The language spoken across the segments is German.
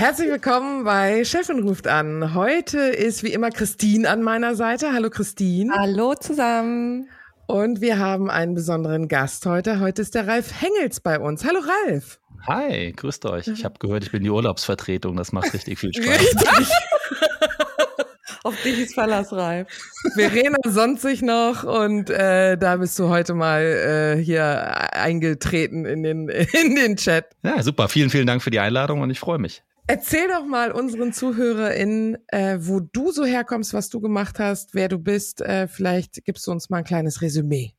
Herzlich willkommen bei Chefin ruft an. Heute ist wie immer Christine an meiner Seite. Hallo Christine. Hallo zusammen. Und wir haben einen besonderen Gast heute. Heute ist der Ralf Hengels bei uns. Hallo Ralf. Hi, grüßt euch. Ich habe gehört, ich bin die Urlaubsvertretung. Das macht richtig viel Spaß. Richtig. Auf dich ist Verlass, Ralf. Verena sonnt sich noch und äh, da bist du heute mal äh, hier eingetreten in den, in den Chat. Ja, super. Vielen, vielen Dank für die Einladung und ich freue mich. Erzähl doch mal unseren ZuhörerInnen, äh, wo du so herkommst, was du gemacht hast, wer du bist. Äh, vielleicht gibst du uns mal ein kleines Resümee.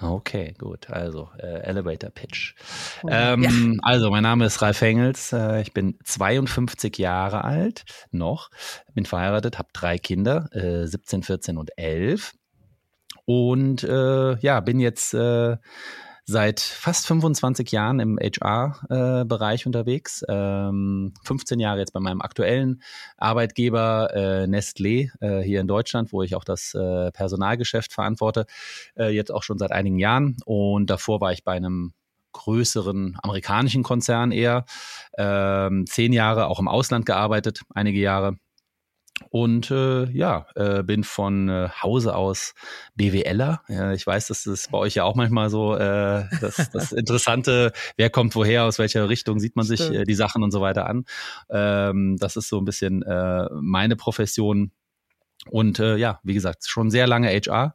Okay, gut. Also, äh, Elevator Pitch. Oh, ähm, ja. Also, mein Name ist Ralf Engels. Äh, ich bin 52 Jahre alt noch, bin verheiratet, habe drei Kinder, äh, 17, 14 und 11. Und äh, ja, bin jetzt äh, seit fast 25 Jahren im HR-Bereich äh, unterwegs. Ähm, 15 Jahre jetzt bei meinem aktuellen Arbeitgeber äh, Nestlé äh, hier in Deutschland, wo ich auch das äh, Personalgeschäft verantworte, äh, jetzt auch schon seit einigen Jahren. Und davor war ich bei einem größeren amerikanischen Konzern eher. Ähm, zehn Jahre auch im Ausland gearbeitet, einige Jahre und äh, ja, äh, bin von äh, Hause aus BWLer. Ja, ich weiß, das ist bei euch ja auch manchmal so äh, das, das Interessante, wer kommt woher, aus welcher Richtung sieht man sich äh, die Sachen und so weiter an. Ähm, das ist so ein bisschen äh, meine Profession. Und äh, ja, wie gesagt, schon sehr lange HR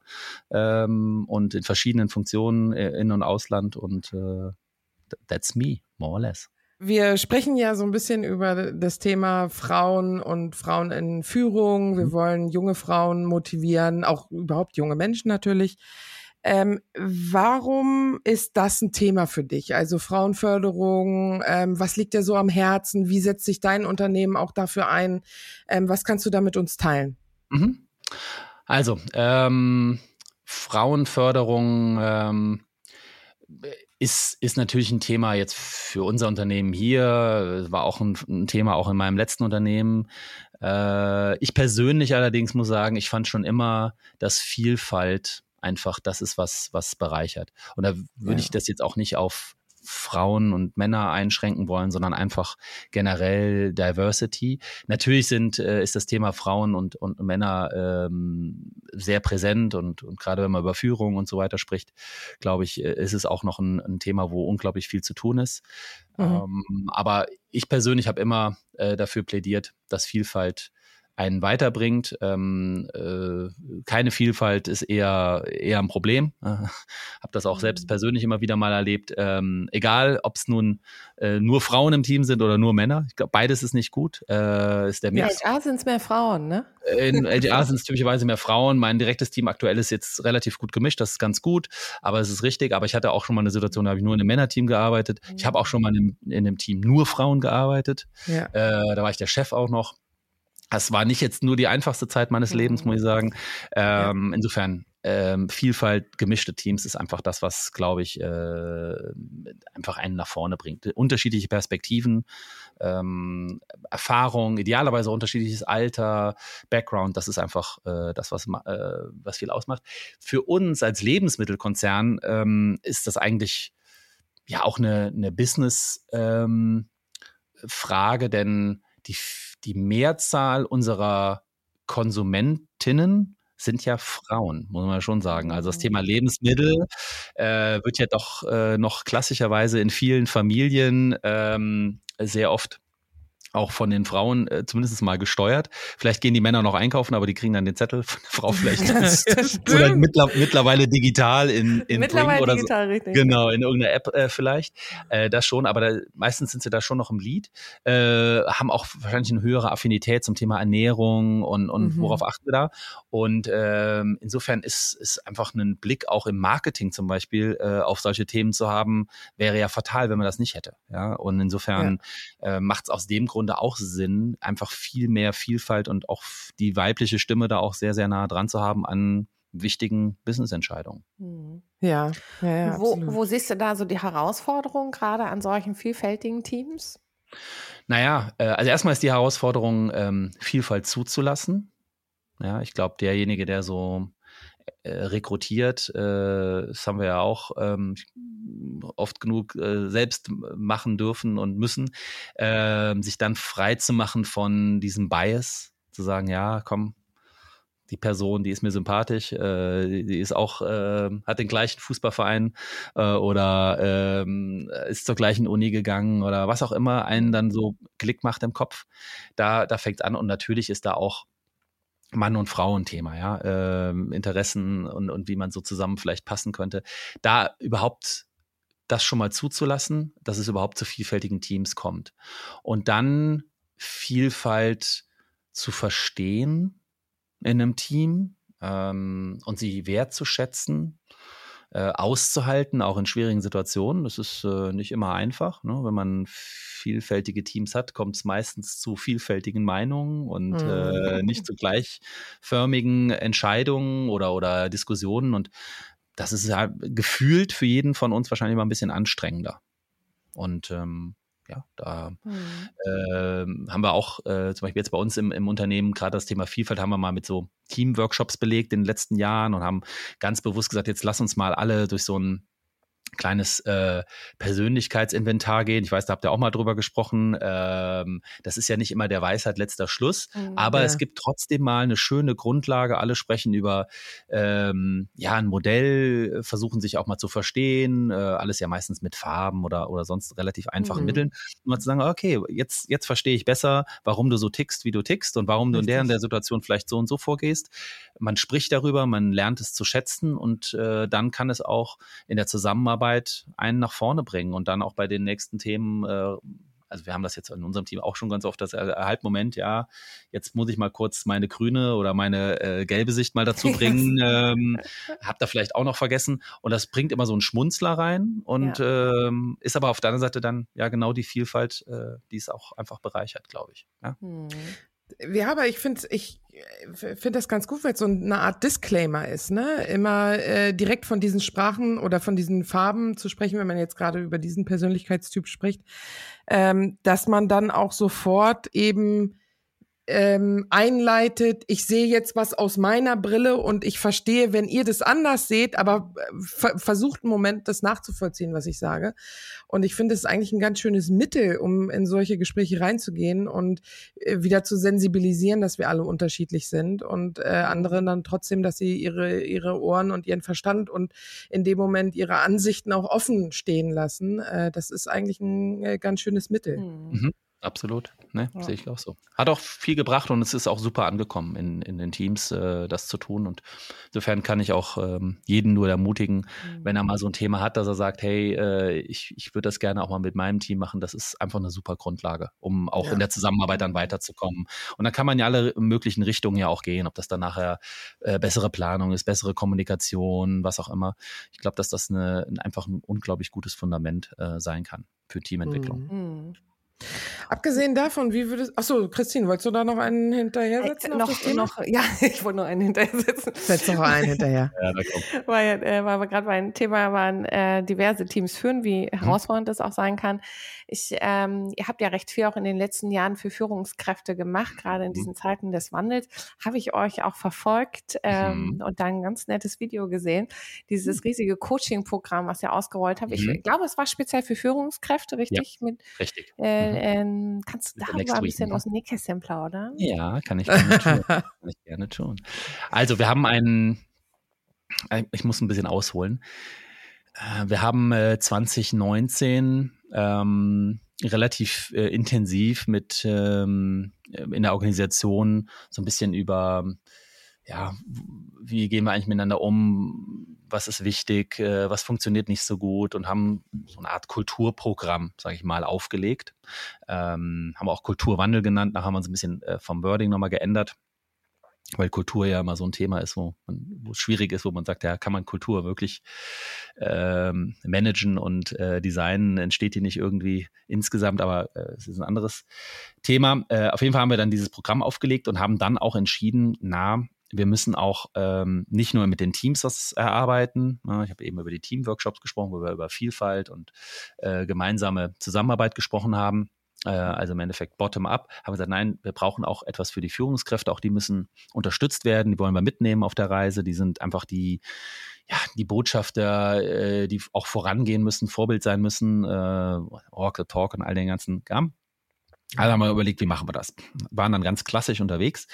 ähm, und in verschiedenen Funktionen äh, in und ausland und äh, that's me, more or less. Wir sprechen ja so ein bisschen über das Thema Frauen und Frauen in Führung. Wir mhm. wollen junge Frauen motivieren, auch überhaupt junge Menschen natürlich. Ähm, warum ist das ein Thema für dich? Also Frauenförderung, ähm, was liegt dir so am Herzen? Wie setzt sich dein Unternehmen auch dafür ein? Ähm, was kannst du da mit uns teilen? Mhm. Also, ähm, Frauenförderung ähm, ist, ist natürlich ein Thema jetzt für unser Unternehmen hier, war auch ein, ein Thema auch in meinem letzten Unternehmen. Äh, ich persönlich allerdings muss sagen, ich fand schon immer, dass Vielfalt einfach das ist, was, was bereichert. Und da würde ja. ich das jetzt auch nicht auf Frauen und Männer einschränken wollen, sondern einfach generell Diversity. Natürlich sind, äh, ist das Thema Frauen und, und Männer ähm, sehr präsent und, und gerade wenn man über Führung und so weiter spricht, glaube ich, äh, ist es auch noch ein, ein, Thema, wo unglaublich viel zu tun ist. Mhm. Ähm, aber ich persönlich habe immer äh, dafür plädiert, dass Vielfalt einen weiterbringt. Ähm, äh, keine Vielfalt ist eher, eher ein Problem. Äh, habe das auch selbst mhm. persönlich immer wieder mal erlebt. Ähm, egal, ob es nun äh, nur Frauen im Team sind oder nur Männer. Ich glaube, beides ist nicht gut. Äh, ist der Mix. In LGA sind es mehr Frauen, ne? In LGA sind es typischerweise mehr Frauen. Mein direktes Team aktuell ist jetzt relativ gut gemischt. Das ist ganz gut, aber es ist richtig. Aber ich hatte auch schon mal eine Situation, da habe ich nur in einem Männerteam gearbeitet. Ich habe auch schon mal in, in einem Team nur Frauen gearbeitet. Ja. Äh, da war ich der Chef auch noch. Das war nicht jetzt nur die einfachste Zeit meines Lebens, muss ich sagen. Ähm, ja. Insofern, ähm, Vielfalt, gemischte Teams ist einfach das, was, glaube ich, äh, einfach einen nach vorne bringt. Unterschiedliche Perspektiven, ähm, Erfahrung, idealerweise unterschiedliches Alter, Background, das ist einfach äh, das, was, äh, was viel ausmacht. Für uns als Lebensmittelkonzern ähm, ist das eigentlich ja auch eine, eine Business-Frage, ähm, denn die die Mehrzahl unserer Konsumentinnen sind ja Frauen, muss man schon sagen. Also das Thema Lebensmittel äh, wird ja doch äh, noch klassischerweise in vielen Familien ähm, sehr oft auch von den Frauen äh, zumindest mal gesteuert. Vielleicht gehen die Männer noch einkaufen, aber die kriegen dann den Zettel von der Frau vielleicht. Oder mittler, mittlerweile digital in, in Mittlerweile Bring oder digital, so. richtig. Genau, in irgendeiner App äh, vielleicht. Äh, das schon, aber da, meistens sind sie da schon noch im Lied. Äh, haben auch wahrscheinlich eine höhere Affinität zum Thema Ernährung und, und Mhm. worauf achten wir da. Und ähm, insofern ist, ist einfach ein Blick auch im Marketing zum Beispiel äh, auf solche Themen zu haben, wäre ja fatal, wenn man das nicht hätte. Ja, und insofern äh, macht es aus dem Grunde auch Sinn, einfach viel mehr Vielfalt und auch die weibliche Stimme da auch sehr, sehr nah dran zu haben an wichtigen Business-Entscheidungen. Mhm. Ja, ja, ja Wo, wo siehst du da so die Herausforderung gerade an solchen vielfältigen Teams? Naja, äh, also erstmal ist die Herausforderung, ähm, Vielfalt zuzulassen. Ja, ich glaube, derjenige, der so rekrutiert, äh, das haben wir ja auch ähm, oft genug äh, selbst machen dürfen und müssen, äh, sich dann frei zu machen von diesem Bias, zu sagen, ja, komm, die Person, die ist mir sympathisch, äh, die, ist auch, äh, hat den gleichen Fußballverein äh, oder ähm, ist zur gleichen Uni gegangen oder was auch immer einen dann so Klick macht im Kopf. Da, da fängt an und natürlich ist da auch Mann und Frau ein Thema, ja, ähm, Interessen und, und wie man so zusammen vielleicht passen könnte. Da überhaupt das schon mal zuzulassen, dass es überhaupt zu vielfältigen Teams kommt. Und dann Vielfalt zu verstehen in einem Team ähm, und sie wertzuschätzen, äh, auszuhalten, auch in schwierigen Situationen. Das ist äh, nicht immer einfach. Ne? Wenn man vielfältige Teams hat, kommt es meistens zu vielfältigen Meinungen und Mhm. äh, nicht zu gleichförmigen Entscheidungen oder, oder Diskussionen. Und das ist ja gefühlt für jeden von uns wahrscheinlich immer ein bisschen anstrengender. Und ähm, ja, da Mhm. ähm, haben wir auch äh, zum Beispiel jetzt bei uns im, im Unternehmen gerade das Thema Vielfalt haben wir mal mit so Teamworkshops belegt in den letzten Jahren und haben ganz bewusst gesagt, jetzt lass uns mal alle durch so ein kleines äh, Persönlichkeitsinventar gehen. Ich weiß, da habt ihr auch mal drüber gesprochen. Ähm, das ist ja nicht immer der Weisheit letzter Schluss, Mhm. aber Ja. es gibt trotzdem mal eine schöne Grundlage. Alle sprechen über ähm, ja ein Modell, versuchen sich auch mal zu verstehen. Äh, alles ja meistens mit Farben oder oder sonst relativ einfachen Mhm. Mitteln, um mal zu sagen, okay, jetzt jetzt verstehe ich besser, warum du so tickst, wie du tickst und warum du in der Richtig. der Situation vielleicht so und so vorgehst. Man spricht darüber, man lernt es zu schätzen und äh, dann kann es auch in der Zusammenarbeit einen nach vorne bringen und dann auch bei den nächsten Themen äh, also wir haben das jetzt in unserem Team auch schon ganz oft, das äh, halt Moment, ja, jetzt muss ich mal kurz meine grüne oder meine äh, gelbe Sicht mal dazu bringen. ähm, hab da vielleicht auch noch vergessen. Und das bringt immer so einen Schmunzler rein und ähm, ist aber auf der anderen Seite dann ja genau die Vielfalt, äh, die es auch einfach bereichert, glaube ich. Ja? Mhm. Ja, aber ich finde ich äh, finde das ganz gut, weil es so eine Art Disclaimer ist, ne? Immer äh, direkt von diesen Sprachen oder von diesen Farben zu sprechen, wenn man jetzt gerade über diesen Persönlichkeitstyp spricht, ähm, dass man dann auch sofort eben ähm, einleitet, ich sehe jetzt was aus meiner Brille und ich verstehe, wenn ihr das anders seht, aber äh, ver versucht einen Moment, das nachzuvollziehen, was ich sage. Und ich finde es ist eigentlich ein ganz schönes Mittel, um in solche Gespräche reinzugehen und äh, wieder zu sensibilisieren, dass wir alle unterschiedlich sind und äh, andere dann trotzdem, dass sie ihre, ihre Ohren und ihren Verstand und in dem Moment ihre Ansichten auch offen stehen lassen. Äh, das ist eigentlich ein äh, ganz schönes Mittel. Mhm. Absolut, ne? Ja. sehe ich auch so. Hat auch viel gebracht und es ist auch super angekommen in, in den Teams, äh, das zu tun. Und insofern kann ich auch ähm, jeden nur ermutigen, Mhm. wenn er mal so ein Thema hat, dass er sagt, hey, äh, ich, ich würde das gerne auch mal mit meinem Team machen. Das ist einfach eine super Grundlage, um auch Ja. in der Zusammenarbeit dann weiterzukommen. Und dann kann man ja alle möglichen Richtungen ja auch gehen, ob das dann nachher äh, bessere Planung ist, bessere Kommunikation, was auch immer. Ich glaube, dass das eine, einfach ein unglaublich gutes Fundament äh, sein kann für Teamentwicklung. Mhm. Mhm. Abgesehen davon, wie würdest Achso, Christine, wolltest du da noch einen hinterher setzen? Äh, noch, noch, ja, ich wollte noch einen hinterher setzen. Setz noch einen hinterher. Ja, da kommt. weil, äh, weil wir gerade beim Thema waren, äh, diverse Teams führen, wie herausfordernd das auch sein kann. Ich, ähm, ihr habt ja recht viel auch in den letzten Jahren für Führungskräfte gemacht, gerade in diesen Zeiten des Wandels. Habe ich euch auch verfolgt ähm, Mhm. und dann ein ganz nettes Video gesehen. Dieses riesige Coaching-Programm, was ihr ausgerollt habt. Ich Mhm. glaube, es war speziell für Führungskräfte, richtig? Mit, Richtig. äh, Mhm. ähm, kannst du darüber ein bisschen ne? aus dem Nähkästchen plaudern? Ja, kann ich gerne tun. kann ich gerne tun. Also, wir haben einen, äh, ich muss ein bisschen ausholen. Äh, Wir haben äh, 2019 ähm, relativ äh, intensiv mit ähm, in der Organisation so ein bisschen über ja, wie gehen wir eigentlich miteinander um, was ist wichtig, äh, was funktioniert nicht so gut? Und haben so eine Art Kulturprogramm, sage ich mal, aufgelegt. Ähm, haben auch Kulturwandel genannt, nachher haben wir uns ein bisschen äh, vom Wording nochmal geändert, weil Kultur ja immer so ein Thema ist, wo, man, wo es schwierig ist, wo man sagt, ja, kann man Kultur wirklich ähm, managen und äh, designen, entsteht die nicht irgendwie insgesamt, aber äh, es ist ein anderes Thema. Äh, auf jeden Fall haben wir dann dieses Programm aufgelegt und haben dann auch entschieden, na, wir müssen auch ähm, nicht nur mit den Teams was erarbeiten. Ne? Ich habe eben über die Teamworkshops gesprochen, wo wir über Vielfalt und äh, gemeinsame Zusammenarbeit gesprochen haben. Äh, also im Endeffekt bottom-up. Haben wir gesagt, nein, wir brauchen auch etwas für die Führungskräfte. Auch die müssen unterstützt werden. Die wollen wir mitnehmen auf der Reise. Die sind einfach die, ja, die Botschafter, äh, die auch vorangehen müssen, Vorbild sein müssen, äh, the Talk und all den ganzen Kram. Also haben wir überlegt, wie machen wir das? Waren dann ganz klassisch unterwegs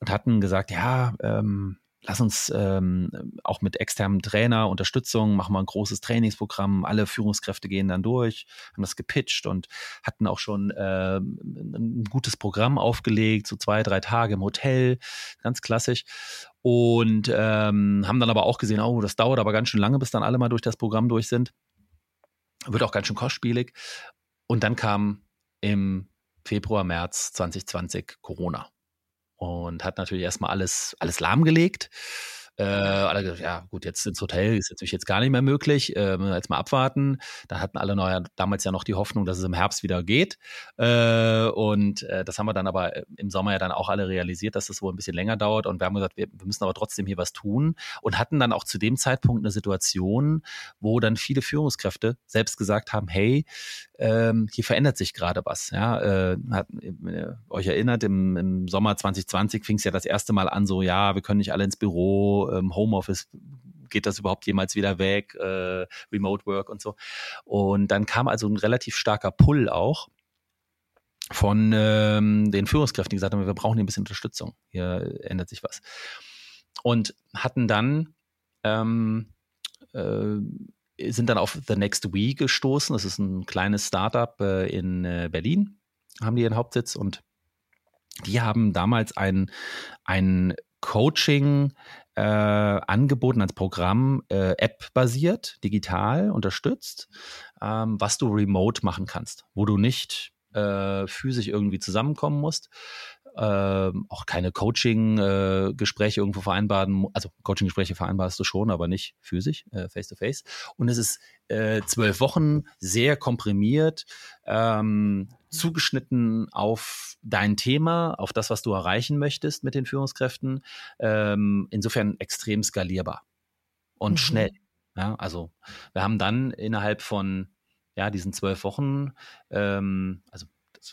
und hatten gesagt, ja, ähm, lass uns ähm, auch mit externem Trainer, Unterstützung, machen wir ein großes Trainingsprogramm, alle Führungskräfte gehen dann durch, haben das gepitcht und hatten auch schon äh, ein gutes Programm aufgelegt, so zwei, drei Tage im Hotel, ganz klassisch. Und ähm, haben dann aber auch gesehen, oh, das dauert aber ganz schön lange, bis dann alle mal durch das Programm durch sind. Wird auch ganz schön kostspielig. Und dann kam im Februar, März 2020 Corona. Und hat natürlich erstmal alles, alles lahmgelegt. Äh, alle gesagt, ja gut, jetzt ins Hotel ist natürlich jetzt gar nicht mehr möglich, äh, jetzt mal abwarten. Dann hatten alle neu, damals ja noch die Hoffnung, dass es im Herbst wieder geht. Äh, und äh, das haben wir dann aber im Sommer ja dann auch alle realisiert, dass das wohl ein bisschen länger dauert. Und wir haben gesagt, wir, wir müssen aber trotzdem hier was tun. Und hatten dann auch zu dem Zeitpunkt eine Situation, wo dann viele Führungskräfte selbst gesagt haben, hey, ähm, hier verändert sich gerade was. Ja, äh, hat, äh, euch erinnert, im, im Sommer 2020 fing es ja das erste Mal an, so ja, wir können nicht alle ins Büro, ähm, Homeoffice geht das überhaupt jemals wieder weg, äh, Remote Work und so. Und dann kam also ein relativ starker Pull auch von ähm, den Führungskräften, die gesagt haben, wir brauchen hier ein bisschen Unterstützung, hier ändert sich was. Und hatten dann ähm, äh, sind dann auf The Next We gestoßen. Das ist ein kleines Startup äh, in äh, Berlin, haben die ihren Hauptsitz und die haben damals ein, ein Coaching äh, angeboten als Programm, äh, App-basiert, digital unterstützt, ähm, was du remote machen kannst, wo du nicht äh, physisch irgendwie zusammenkommen musst, ähm, auch keine Coaching-Gespräche äh, irgendwo vereinbaren, also Coaching-Gespräche vereinbarst du schon, aber nicht physisch, äh, face-to-face. -face. Und es ist äh, zwölf Wochen, sehr komprimiert, ähm, zugeschnitten auf dein Thema, auf das, was du erreichen möchtest mit den Führungskräften. Ähm, insofern extrem skalierbar und mhm. schnell. Ja, also wir haben dann innerhalb von ja, diesen zwölf Wochen, ähm, also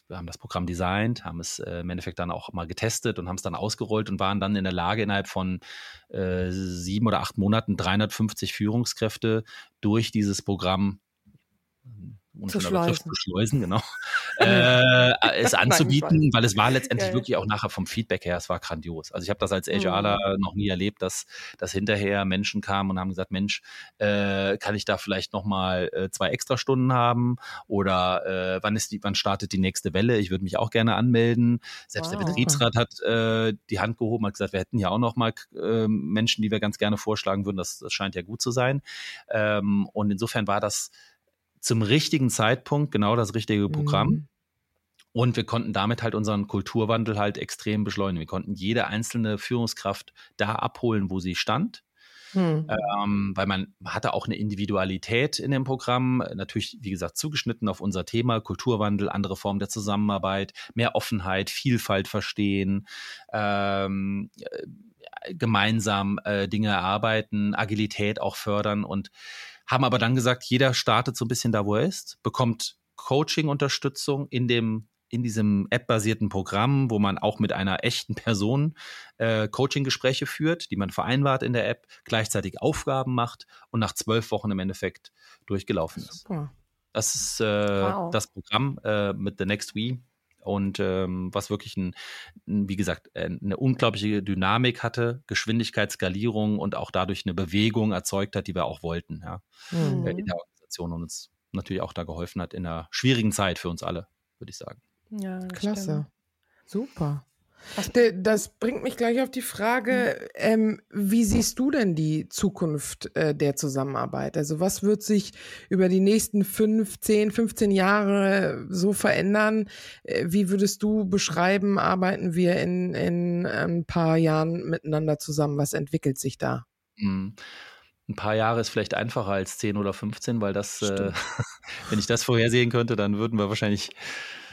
wir haben das Programm designt, haben es äh, im Endeffekt dann auch mal getestet und haben es dann ausgerollt und waren dann in der Lage, innerhalb von äh, sieben oder acht Monaten 350 Führungskräfte durch dieses Programm zu schleusen. zu schleusen, genau, äh, es anzubieten, weil es war letztendlich ja, ja. wirklich auch nachher vom Feedback her, es war grandios. Also ich habe das als HRler mhm. noch nie erlebt, dass, dass hinterher Menschen kamen und haben gesagt, Mensch, äh, kann ich da vielleicht nochmal äh, zwei extra Stunden haben oder äh, wann ist die, wann startet die nächste Welle? Ich würde mich auch gerne anmelden. Selbst wow. der Betriebsrat hat äh, die Hand gehoben, hat gesagt, wir hätten ja auch nochmal äh, Menschen, die wir ganz gerne vorschlagen würden. Das, das scheint ja gut zu sein. Ähm, und insofern war das zum richtigen Zeitpunkt genau das richtige Programm. Mhm. Und wir konnten damit halt unseren Kulturwandel halt extrem beschleunigen. Wir konnten jede einzelne Führungskraft da abholen, wo sie stand. Hm. Ähm, weil man hatte auch eine Individualität in dem Programm, natürlich, wie gesagt, zugeschnitten auf unser Thema, Kulturwandel, andere Formen der Zusammenarbeit, mehr Offenheit, Vielfalt verstehen, ähm, äh, gemeinsam äh, Dinge erarbeiten, Agilität auch fördern und haben aber dann gesagt, jeder startet so ein bisschen da, wo er ist, bekommt Coaching-Unterstützung in dem in diesem App-basierten Programm, wo man auch mit einer echten Person äh, Coaching-Gespräche führt, die man vereinbart in der App, gleichzeitig Aufgaben macht und nach zwölf Wochen im Endeffekt durchgelaufen ist. Super. Das ist äh, wow. das Programm äh, mit The Next We und ähm, was wirklich ein, wie gesagt, äh, eine unglaubliche Dynamik hatte, Geschwindigkeitsskalierung und auch dadurch eine Bewegung erzeugt hat, die wir auch wollten, ja, mhm. in der Organisation und uns natürlich auch da geholfen hat in einer schwierigen Zeit für uns alle, würde ich sagen. Ja, klasse. Stimmt. Super. Das bringt mich gleich auf die Frage, ähm, wie siehst du denn die Zukunft äh, der Zusammenarbeit? Also was wird sich über die nächsten fünf, zehn, 15 Jahre so verändern? Äh, wie würdest du beschreiben, arbeiten wir in, in ein paar Jahren miteinander zusammen? Was entwickelt sich da? Mhm ein paar Jahre ist vielleicht einfacher als 10 oder 15, weil das, äh, wenn ich das vorhersehen könnte, dann würden wir wahrscheinlich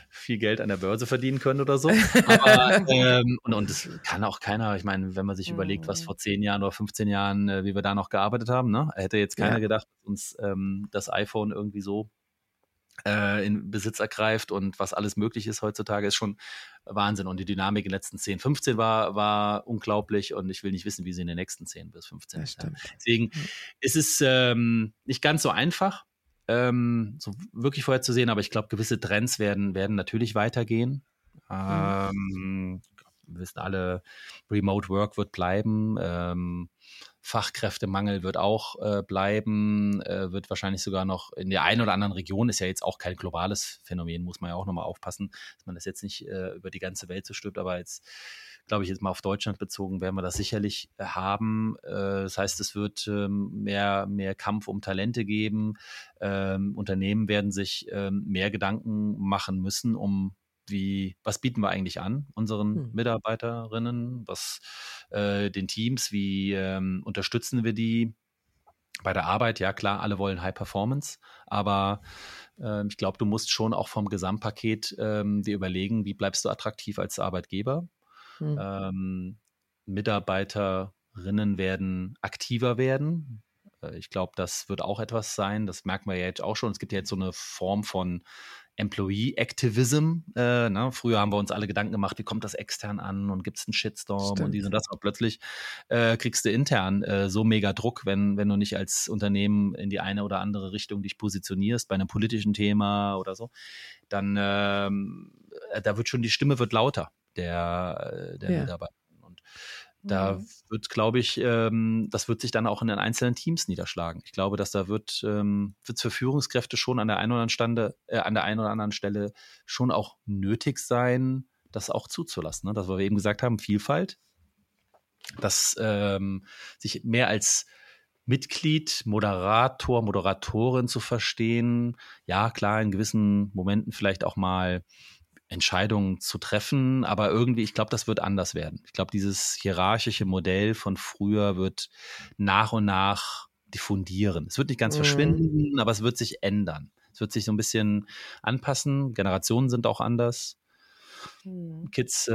viel Geld an der Börse verdienen können oder so. Aber, ähm, und, und das kann auch keiner, ich meine, wenn man sich mhm. überlegt, was mhm. vor zehn Jahren oder 15 Jahren, äh, wie wir da noch gearbeitet haben, ne? hätte jetzt keiner ja. gedacht, dass uns ähm, das iPhone irgendwie so äh, in Besitz ergreift und was alles möglich ist heutzutage, ist schon Wahnsinn. Und die Dynamik in den letzten 10, 15 war, war unglaublich und ich will nicht wissen, wie sie in den nächsten 10 bis 15 ist. Deswegen ist es ähm, nicht ganz so einfach ähm, so wirklich vorherzusehen, aber ich glaube, gewisse Trends werden, werden natürlich weitergehen. Ähm, wir wissen alle, Remote Work wird bleiben. Ähm, Fachkräftemangel wird auch äh, bleiben, äh, wird wahrscheinlich sogar noch in der einen oder anderen Region, ist ja jetzt auch kein globales Phänomen, muss man ja auch nochmal aufpassen, dass man das jetzt nicht äh, über die ganze Welt so stülpt, aber jetzt glaube ich, jetzt mal auf Deutschland bezogen, werden wir das sicherlich äh, haben. Äh, das heißt, es wird ähm, mehr, mehr Kampf um Talente geben. Ähm, Unternehmen werden sich ähm, mehr Gedanken machen müssen, um wie, was bieten wir eigentlich an unseren hm. Mitarbeiterinnen, was äh, den Teams, wie ähm, unterstützen wir die bei der Arbeit? Ja, klar, alle wollen High Performance, aber äh, ich glaube, du musst schon auch vom Gesamtpaket ähm, dir überlegen, wie bleibst du attraktiv als Arbeitgeber? Mhm. Ähm, Mitarbeiterinnen werden aktiver werden. Äh, ich glaube, das wird auch etwas sein. Das merken wir ja jetzt auch schon. Es gibt ja jetzt so eine Form von Employee Activism. Äh, ne? Früher haben wir uns alle Gedanken gemacht, wie kommt das extern an und gibt es einen Shitstorm Stimmt. und dies und das. Aber plötzlich äh, kriegst du intern äh, so mega Druck, wenn, wenn du nicht als Unternehmen in die eine oder andere Richtung dich positionierst, bei einem politischen Thema oder so, dann ähm, äh, da wird schon die Stimme wird lauter der, äh, der ja. Mitarbeiter. Und da mhm. wird, glaube ich, ähm, das wird sich dann auch in den einzelnen Teams niederschlagen. Ich glaube, dass da wird ähm, es für Führungskräfte schon an der einen oder anderen Stande, äh, an der einen oder anderen Stelle schon auch nötig sein, das auch zuzulassen. Ne? Das, was wir eben gesagt haben, Vielfalt, dass ähm, sich mehr als Mitglied, Moderator, Moderatorin zu verstehen. Ja, klar, in gewissen Momenten vielleicht auch mal Entscheidungen zu treffen, aber irgendwie, ich glaube, das wird anders werden. Ich glaube, dieses hierarchische Modell von früher wird nach und nach diffundieren. Es wird nicht ganz mhm. verschwinden, aber es wird sich ändern. Es wird sich so ein bisschen anpassen. Generationen sind auch anders. Mhm. Kids, äh,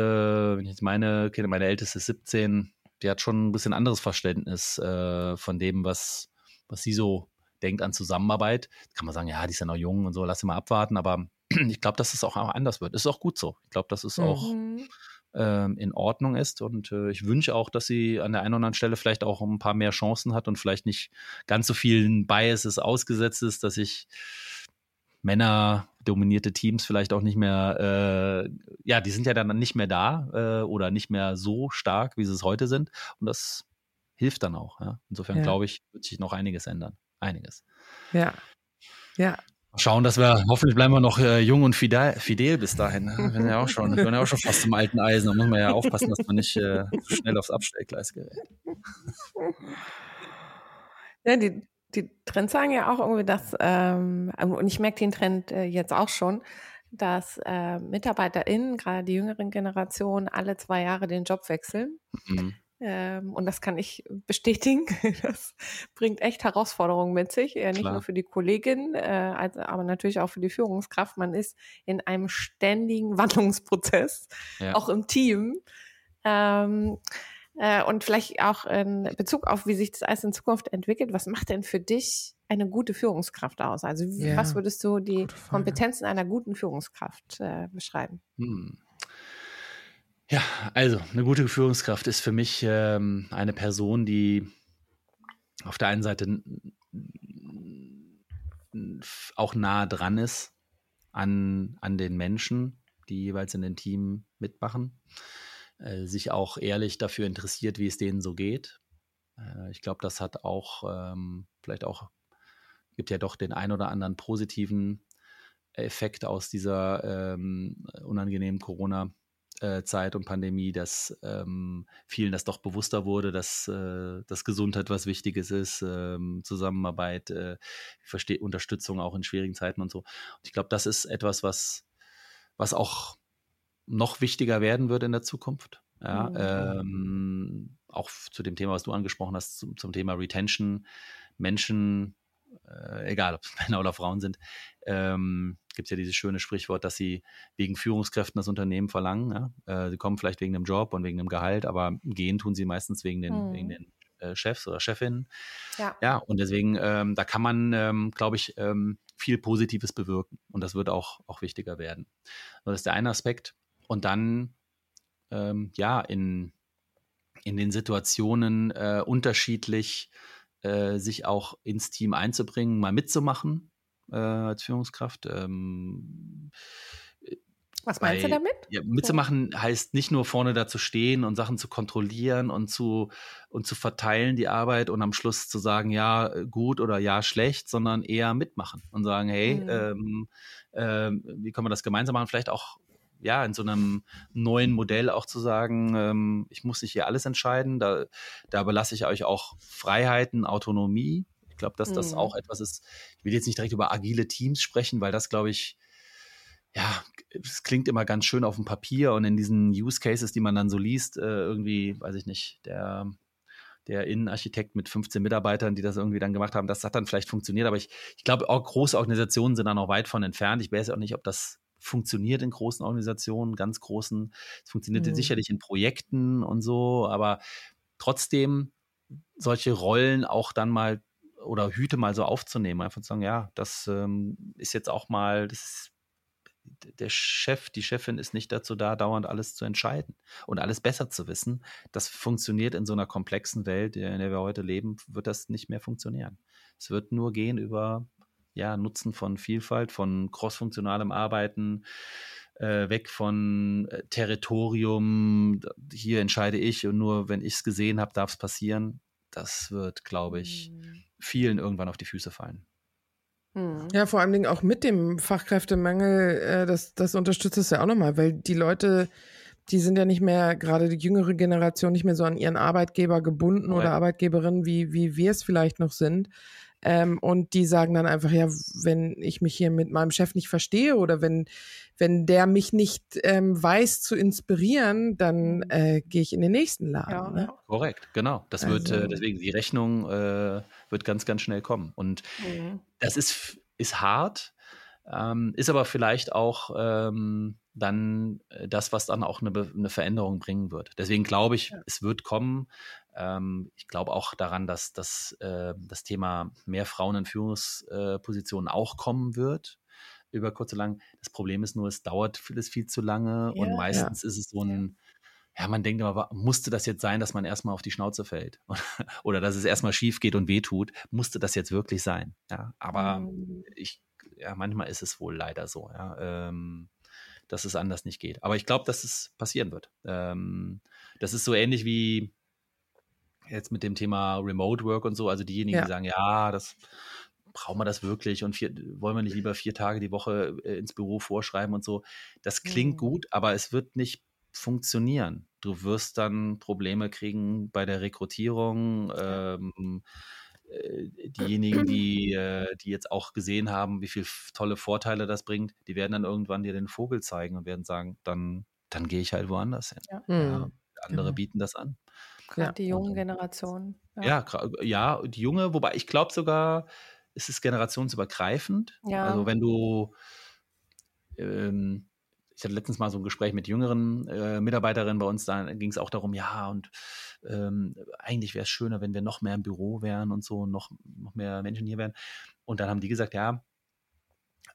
wenn ich jetzt meine Kinder, meine älteste ist 17, die hat schon ein bisschen anderes Verständnis äh, von dem, was, was sie so denkt an Zusammenarbeit. Kann man sagen, ja, die ist ja noch jung und so, lass sie mal abwarten, aber ich glaube, dass es auch anders wird. Ist auch gut so. Ich glaube, dass es mhm. auch ähm, in Ordnung ist. Und äh, ich wünsche auch, dass sie an der einen oder anderen Stelle vielleicht auch ein paar mehr Chancen hat und vielleicht nicht ganz so vielen Biases ausgesetzt ist, dass ich Männer dominierte Teams vielleicht auch nicht mehr, äh, ja, die sind ja dann nicht mehr da äh, oder nicht mehr so stark, wie sie es heute sind. Und das hilft dann auch. Ja? Insofern ja. glaube ich, wird sich noch einiges ändern. Einiges. Ja. Ja, Schauen, dass wir, hoffentlich bleiben wir noch äh, jung und fidel, fidel bis dahin. Ne? Wir sind ja auch schon, wir sind ja auch schon fast zum alten Eisen. Da muss man ja aufpassen, dass man nicht äh, zu schnell aufs Abstellgleis gerät. Ja, die, die Trends sagen ja auch irgendwie, dass, ähm, und ich merke den Trend äh, jetzt auch schon, dass äh, MitarbeiterInnen, gerade die jüngeren Generationen, alle zwei Jahre den Job wechseln. Mhm. Ähm, und das kann ich bestätigen. Das bringt echt Herausforderungen mit sich, äh, nicht Klar. nur für die Kollegin, äh, also, aber natürlich auch für die Führungskraft. Man ist in einem ständigen Wandlungsprozess, ja. auch im Team. Ähm, äh, und vielleicht auch in Bezug auf, wie sich das alles in Zukunft entwickelt. Was macht denn für dich eine gute Führungskraft aus? Also ja, was würdest du die Kompetenzen einer guten Führungskraft äh, beschreiben? Hm. Ja, also eine gute Führungskraft ist für mich ähm, eine Person, die auf der einen Seite auch nah dran ist an, an den Menschen, die jeweils in dem Team mitmachen, äh, sich auch ehrlich dafür interessiert, wie es denen so geht. Äh, ich glaube, das hat auch ähm, vielleicht auch gibt ja doch den ein oder anderen positiven Effekt aus dieser ähm, unangenehmen Corona- äh, Zeit und Pandemie, dass ähm, vielen das doch bewusster wurde, dass, äh, dass Gesundheit was Wichtiges ist, ähm, Zusammenarbeit, äh, Unterstützung auch in schwierigen Zeiten und so. Und ich glaube, das ist etwas, was, was auch noch wichtiger werden wird in der Zukunft. Ja, mhm. ähm, auch zu dem Thema, was du angesprochen hast, zum, zum Thema Retention. Menschen, äh, egal ob es Männer oder Frauen sind, ähm, gibt es ja dieses schöne Sprichwort, dass sie wegen Führungskräften das Unternehmen verlangen. Ja? Äh, sie kommen vielleicht wegen dem Job und wegen dem Gehalt, aber gehen tun sie meistens wegen den, hm. wegen den äh, Chefs oder Chefinnen. Ja. ja, und deswegen, ähm, da kann man, ähm, glaube ich, ähm, viel Positives bewirken. Und das wird auch, auch wichtiger werden. Das ist der eine Aspekt. Und dann, ähm, ja, in, in den Situationen äh, unterschiedlich äh, sich auch ins Team einzubringen, mal mitzumachen äh, als Führungskraft. Ähm, was meinst Bei, du damit? Ja, mitzumachen so. heißt nicht nur vorne da zu stehen und Sachen zu kontrollieren und zu, und zu verteilen, die Arbeit und am Schluss zu sagen, ja, gut oder ja, schlecht, sondern eher mitmachen und sagen, hey, mhm. ähm, ähm, wie können wir das gemeinsam machen? Vielleicht auch ja, in so einem neuen Modell auch zu sagen, ähm, ich muss nicht hier alles entscheiden, da, da überlasse ich euch auch Freiheiten, Autonomie. Ich glaube, dass das mhm. auch etwas ist. Ich will jetzt nicht direkt über agile Teams sprechen, weil das, glaube ich, ja, es klingt immer ganz schön auf dem Papier und in diesen Use Cases, die man dann so liest, äh, irgendwie, weiß ich nicht, der, der Innenarchitekt mit 15 Mitarbeitern, die das irgendwie dann gemacht haben, das hat dann vielleicht funktioniert, aber ich, ich glaube, auch große Organisationen sind da noch weit von entfernt. Ich weiß auch nicht, ob das funktioniert in großen Organisationen, ganz großen. Es funktioniert mhm. sicherlich in Projekten und so, aber trotzdem solche Rollen auch dann mal oder Hüte mal so aufzunehmen, einfach zu sagen, ja, das ähm, ist jetzt auch mal, das der Chef, die Chefin ist nicht dazu da, dauernd alles zu entscheiden und alles besser zu wissen. Das funktioniert in so einer komplexen Welt, in der wir heute leben, wird das nicht mehr funktionieren. Es wird nur gehen über ja, Nutzen von Vielfalt, von crossfunktionalem Arbeiten, äh, weg von äh, Territorium, hier entscheide ich und nur wenn ich es gesehen habe, darf es passieren. Das wird, glaube ich, mhm. Vielen irgendwann auf die Füße fallen. Mhm. Ja, vor allen Dingen auch mit dem Fachkräftemangel, äh, das, das unterstützt es ja auch nochmal, weil die Leute, die sind ja nicht mehr, gerade die jüngere Generation, nicht mehr so an ihren Arbeitgeber gebunden okay. oder Arbeitgeberinnen, wie, wie wir es vielleicht noch sind. Ähm, und die sagen dann einfach, ja, wenn ich mich hier mit meinem Chef nicht verstehe oder wenn, wenn der mich nicht ähm, weiß zu inspirieren, dann mhm. äh, gehe ich in den nächsten Laden. Ja, ne? Korrekt, genau. Das also. wird äh, deswegen die Rechnung äh, wird ganz, ganz schnell kommen. Und mhm. das ist, ist hart, ähm, ist aber vielleicht auch ähm, dann äh, das, was dann auch eine, eine Veränderung bringen wird. Deswegen glaube ich, ja. es wird kommen. Ähm, ich glaube auch daran, dass, dass äh, das Thema mehr Frauen in Führungspositionen auch kommen wird über kurz oder lang. Das Problem ist nur, es dauert vieles viel zu lange ja, und meistens ja. ist es so ein, ja, man denkt immer, musste das jetzt sein, dass man erstmal auf die Schnauze fällt oder dass es erstmal schief geht und wehtut? Musste das jetzt wirklich sein? Ja, aber mhm. ich, ja, manchmal ist es wohl leider so, ja, ähm, dass es anders nicht geht. Aber ich glaube, dass es passieren wird. Ähm, das ist so ähnlich wie, jetzt mit dem Thema Remote Work und so, also diejenigen, ja. die sagen, ja, das brauchen wir das wirklich und vier, wollen wir nicht lieber vier Tage die Woche äh, ins Büro vorschreiben und so. Das klingt mhm. gut, aber es wird nicht funktionieren. Du wirst dann Probleme kriegen bei der Rekrutierung. Ähm, äh, diejenigen, die, äh, die jetzt auch gesehen haben, wie viele tolle Vorteile das bringt, die werden dann irgendwann dir den Vogel zeigen und werden sagen, dann, dann gehe ich halt woanders hin. Ja. Ja, andere genau. bieten das an. Gerade ja. die jungen Generationen. Ja. ja, ja, die junge, wobei ich glaube sogar, es ist generationsübergreifend. Ja. Also wenn du, ähm, ich hatte letztens mal so ein Gespräch mit jüngeren äh, Mitarbeiterinnen bei uns, da ging es auch darum, ja, und ähm, eigentlich wäre es schöner, wenn wir noch mehr im Büro wären und so, noch, noch mehr Menschen hier wären. Und dann haben die gesagt, ja,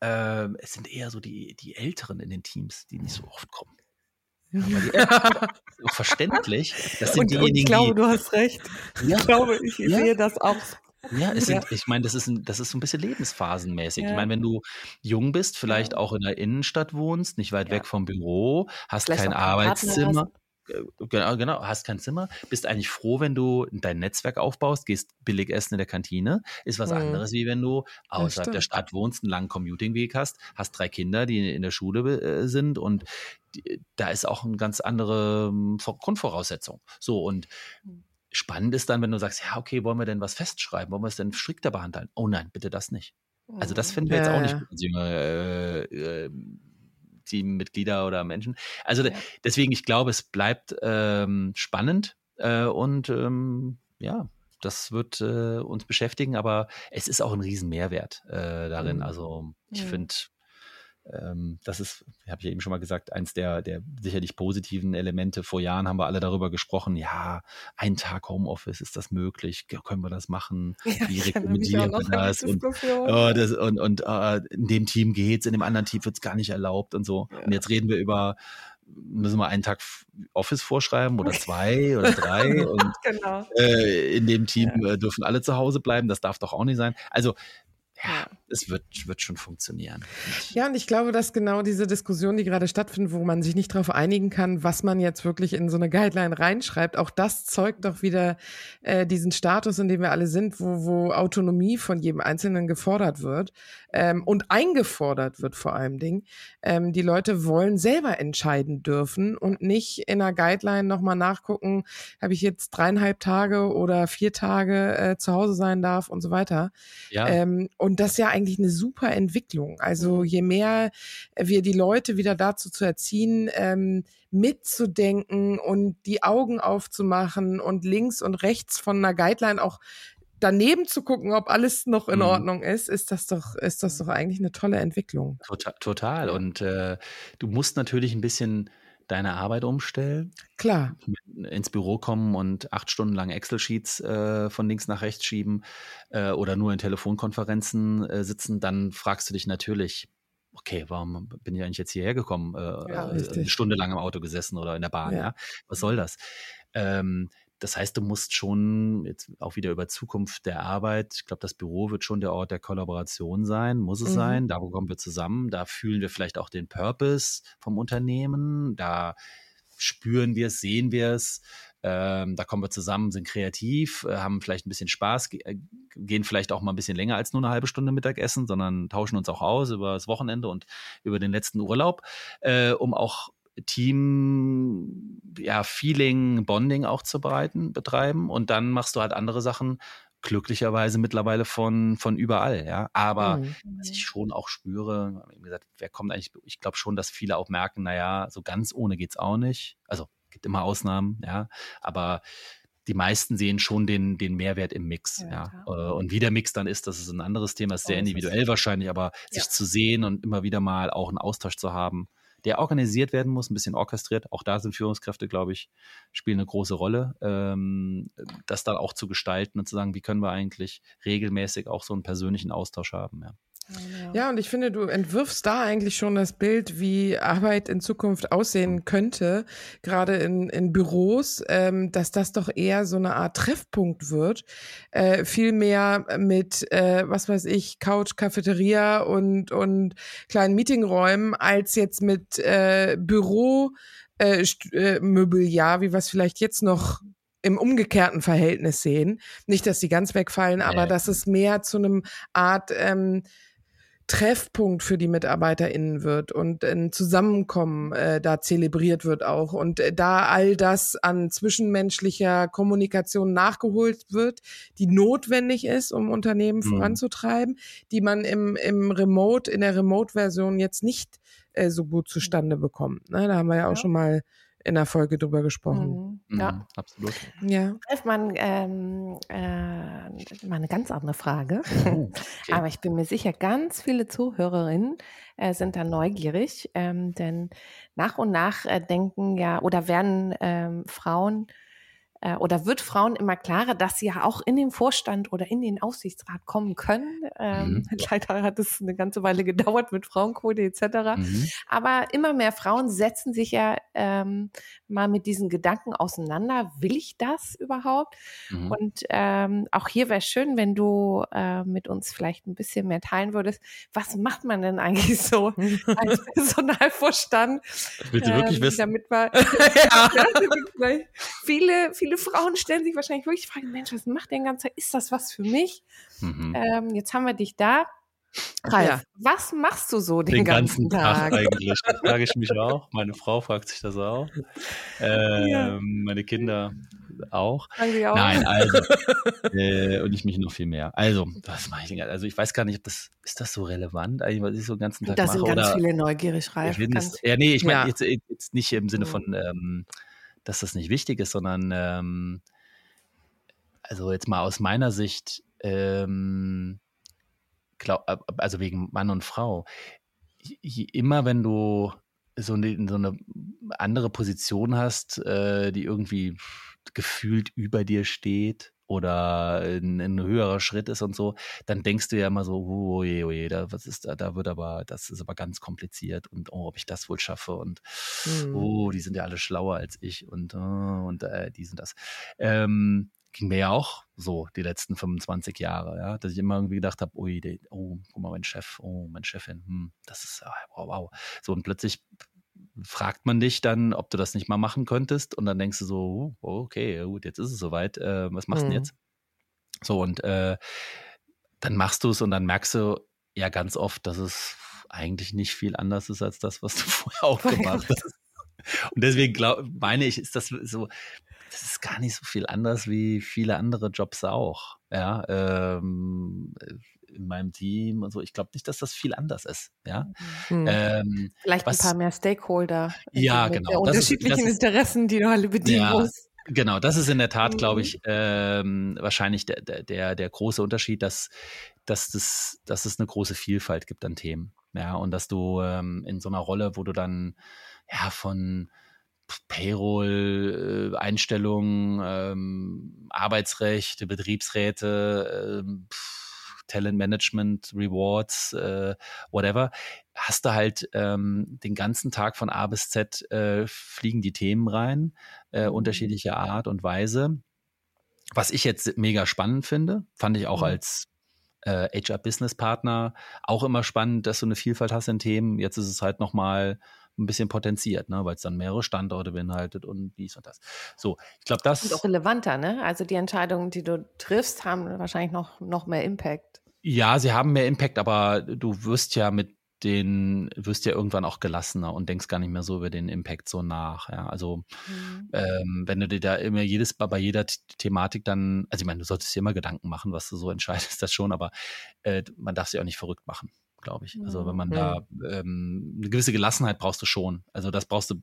äh, es sind eher so die, die Älteren in den Teams, die nicht so oft kommen. Aber verständlich. Das sind und, diejenigen, und ich glaube, du hast recht. Ja, ich glaube, ich ja. sehe das auch. Ja, es sind, ich meine, das ist, ein, das ist so ein bisschen lebensphasenmäßig. Ja. Ich meine, wenn du jung bist, vielleicht ja. auch in der Innenstadt wohnst, nicht weit weg vom Büro, hast vielleicht kein Arbeitszimmer. Genau, genau, hast kein Zimmer, bist eigentlich froh, wenn du dein Netzwerk aufbaust, gehst billig essen in der Kantine, ist was mhm. anderes, wie wenn du außerhalb der Stadt wohnst, einen langen Commutingweg hast, hast drei Kinder, die in der Schule äh, sind und da ist auch eine ganz andere ähm, Grundvoraussetzung. So und mhm. spannend ist dann, wenn du sagst, ja, okay, wollen wir denn was festschreiben? Wollen wir es denn strikter behandeln? Oh nein, bitte das nicht. Also das mhm. finden wir ja, jetzt auch nicht als junge äh, äh, Teammitglieder oder Menschen. Also ja. deswegen, ich glaube, es bleibt ähm, spannend äh, und ähm, ja, das wird äh, uns beschäftigen, aber es ist auch ein Riesenmehrwert äh, darin. Mhm. Also ich mhm. finde, das ist, habe ich ja eben schon mal gesagt, eins der, der sicherlich positiven Elemente. Vor Jahren haben wir alle darüber gesprochen, ja, ein Tag Homeoffice, ist das möglich? Können wir das machen? Ja, Wie rekommendieren wir das? Und, oh, das? und, und uh, in dem Team geht's, in dem anderen Team wird's gar nicht erlaubt und so. Ja. Und jetzt reden wir über müssen wir einen Tag Office vorschreiben oder zwei oder drei und genau. äh, in dem Team ja. Äh, dürfen alle zu Hause bleiben. Das darf doch auch nicht sein. Also ja, es wird, wird schon funktionieren. Ja, und ich glaube, dass genau diese Diskussion, die gerade stattfindet, wo man sich nicht darauf einigen kann, was man jetzt wirklich in so eine Guideline reinschreibt, auch das zeugt doch wieder äh, diesen Status, in dem wir alle sind, wo, wo Autonomie von jedem Einzelnen gefordert wird ähm, und eingefordert wird vor allem Ding. Ähm, die Leute wollen selber entscheiden dürfen und nicht in einer Guideline nochmal nachgucken, habe ich jetzt dreieinhalb Tage oder vier Tage äh, zu Hause sein darf und so weiter. Ja. Ähm, und das ist ja eigentlich eine super Entwicklung. Also mhm. je mehr wir die Leute wieder dazu zu erziehen, ähm, mitzudenken und die Augen aufzumachen und links und rechts von einer Guideline auch daneben zu gucken, ob alles noch in mhm. Ordnung ist, ist das doch, ist das doch eigentlich eine tolle Entwicklung. Total. total. Und äh, du musst natürlich ein bisschen deine Arbeit umstellen. Klar. Ins Büro kommen und acht Stunden lang Excel-Sheets äh, von links nach rechts schieben äh, oder nur in Telefonkonferenzen äh, sitzen, dann fragst du dich natürlich, okay, warum bin ich eigentlich jetzt hierher gekommen? Äh, ja, äh, eine Stunde lang im Auto gesessen oder in der Bahn, ja. ja? Was soll das? Ähm, das heißt, du musst schon jetzt auch wieder über Zukunft der Arbeit, ich glaube, das Büro wird schon der Ort der Kollaboration sein, muss es mhm. sein. Da kommen wir zusammen, da fühlen wir vielleicht auch den Purpose vom Unternehmen, da spüren wir es, sehen wir es. Ähm, da kommen wir zusammen, sind kreativ, äh, haben vielleicht ein bisschen Spaß, äh, gehen vielleicht auch mal ein bisschen länger als nur eine halbe Stunde Mittagessen, sondern tauschen uns auch aus über das Wochenende und über den letzten Urlaub, äh, um auch Team, ja, Feeling, Bonding auch zu bereiten, betreiben. Und dann machst du halt andere Sachen, glücklicherweise mittlerweile von, von überall, ja. Aber mhm. was ich schon auch spüre, wie gesagt, wer kommt eigentlich, ich glaube schon, dass viele auch merken, naja, so ganz ohne geht's auch nicht. Also gibt immer Ausnahmen, ja. Aber die meisten sehen schon den, den Mehrwert im Mix. Ja, ja. Äh, und wie der Mix dann ist, das ist ein anderes Thema, ist sehr individuell wahrscheinlich, aber ja. sich zu sehen und immer wieder mal auch einen Austausch zu haben, der organisiert werden muss, ein bisschen orchestriert. Auch da sind Führungskräfte, glaube ich, spielen eine große Rolle, ähm, das dann auch zu gestalten und zu sagen, wie können wir eigentlich regelmäßig auch so einen persönlichen Austausch haben. Ja. Ja, und ich finde, du entwirfst da eigentlich schon das Bild, wie Arbeit in Zukunft aussehen könnte, gerade in, in Büros, ähm, dass das doch eher so eine Art Treffpunkt wird, äh, viel mehr mit, äh, was weiß ich, Couch, Cafeteria und, und kleinen Meetingräumen, als jetzt mit äh, Büro, äh, äh, Möbeljahr, wie wir es vielleicht jetzt noch im umgekehrten Verhältnis sehen. Nicht, dass die ganz wegfallen, aber dass es mehr zu einem Art ähm, Treffpunkt für die MitarbeiterInnen wird und ein Zusammenkommen äh, da zelebriert wird auch und äh, da all das an zwischenmenschlicher Kommunikation nachgeholt wird, die notwendig ist, um Unternehmen mhm. voranzutreiben, die man im, im Remote, in der Remote-Version jetzt nicht äh, so gut zustande bekommt. Ne? Da haben wir ja auch ja. schon mal in der Folge drüber gesprochen. Mhm. Ja, mhm, absolut. Ja. Mal, ähm, äh, mal eine ganz andere Frage. Oh, okay. Aber ich bin mir sicher, ganz viele Zuhörerinnen äh, sind da neugierig, ähm, denn nach und nach äh, denken ja oder werden ähm, Frauen äh, oder wird Frauen immer klarer, dass sie ja auch in den Vorstand oder in den Aufsichtsrat kommen können. Ähm, mhm. Leider hat es eine ganze Weile gedauert mit Frauenquote etc. Mhm. Aber immer mehr Frauen setzen sich ja ähm, mal mit diesen Gedanken auseinander. Will ich das überhaupt? Mhm. Und ähm, auch hier wäre es schön, wenn du äh, mit uns vielleicht ein bisschen mehr teilen würdest. Was macht man denn eigentlich so als Personalvorstand? Willst du wirklich ähm, wissen? Damit wir, ja. viele, viele Frauen stellen sich wahrscheinlich wirklich die Frage, Mensch, was macht der ganze Tag? Ist das was für mich? Mhm. Ähm, jetzt haben wir dich da. Ralf, ja. was machst du so den, den ganzen, ganzen, Tag? Tag eigentlich? Das frage ich mich auch. Meine Frau fragt sich das auch. Ähm, ja. Meine Kinder auch. auch. Nein, also. äh, und ich mich noch viel mehr. Also, was mache ich denn? Also, ich weiß gar nicht, ob das, ist das so relevant eigentlich, was ich so den ganzen Tag das mache? Da sind ganz oder, viele neugierig, Ralf. Es, ja, nee, ich meine ja. jetzt, jetzt, nicht im Sinne mhm. von, ähm, dass das nicht wichtig ist, sondern, ähm, also jetzt mal aus meiner Sicht, ähm, glaub, also wegen Mann und Frau, immer wenn du so eine, so eine andere Position hast, äh, die irgendwie gefühlt über dir steht oder ein, ein, höherer Schritt ist und so, dann denkst du ja immer so, oh je, oh je, da, was ist da, da wird aber, das ist aber ganz kompliziert und oh, ob ich das wohl schaffe und mhm. oh, die sind ja alle schlauer als ich und oh, und äh, die sind das. Ähm, ging mir ja auch so die letzten 25 Jahre, ja, dass ich immer irgendwie gedacht habe, oh, oh, guck mal, mein Chef, oh, meine Chefin, hm, das ist, ah, wow, wow. So und plötzlich fragt man dich dann, ob du das nicht mal machen könntest und dann denkst du so, okay, gut, jetzt ist es soweit, äh, was machst du mhm. denn jetzt? So und äh, dann machst du es und dann merkst du ja ganz oft, dass es eigentlich nicht viel anders ist als das, was du vorher auch gemacht hast. Und deswegen glaub, meine ich, ist das so, das ist gar nicht so viel anders wie viele andere Jobs auch. Ja, ähm, in meinem Team und so. Ich glaube nicht, dass das viel anders ist. Ja? Mhm. Ähm, Vielleicht was, ein paar mehr Stakeholder. Ja, genau. Der unterschiedlichen ist, Interessen, die du alle bedienen ja, musst. Genau, das ist in der Tat, glaube mhm. ich, ähm, wahrscheinlich der, der, der große Unterschied, dass, dass, das, dass es eine große Vielfalt gibt an Themen. Ja, und dass du ähm, in so einer Rolle, wo du dann ja von Payroll, äh, Einstellungen, ähm, Arbeitsrecht, Betriebsräte, ähm, Talentmanagement, Rewards, äh, whatever, hast du halt ähm, den ganzen Tag von A bis Z äh, fliegen die Themen rein, äh, mhm. unterschiedlicher Art und Weise. Was ich jetzt mega spannend finde, fand ich auch mhm. als äh, HR-Business-Partner auch immer spannend, dass du eine Vielfalt hast in Themen. Jetzt ist es halt nochmal ein bisschen potenziert, ne, weil es dann mehrere Standorte beinhaltet und dies und das. So, ich glaube, das. ist auch relevanter, ne? Also die Entscheidungen, die du triffst, haben wahrscheinlich noch, noch mehr Impact. Ja, sie haben mehr Impact, aber du wirst ja mit den, wirst ja irgendwann auch gelassener und denkst gar nicht mehr so über den Impact so nach. Ja, also mhm. ähm, wenn du dir da immer jedes bei jeder Thematik dann, also ich meine, du solltest dir immer Gedanken machen, was du so entscheidest, das schon, aber äh, man darf sich auch nicht verrückt machen glaube ich. Also wenn man mhm. da ähm, eine gewisse Gelassenheit brauchst du schon. Also das brauchst du,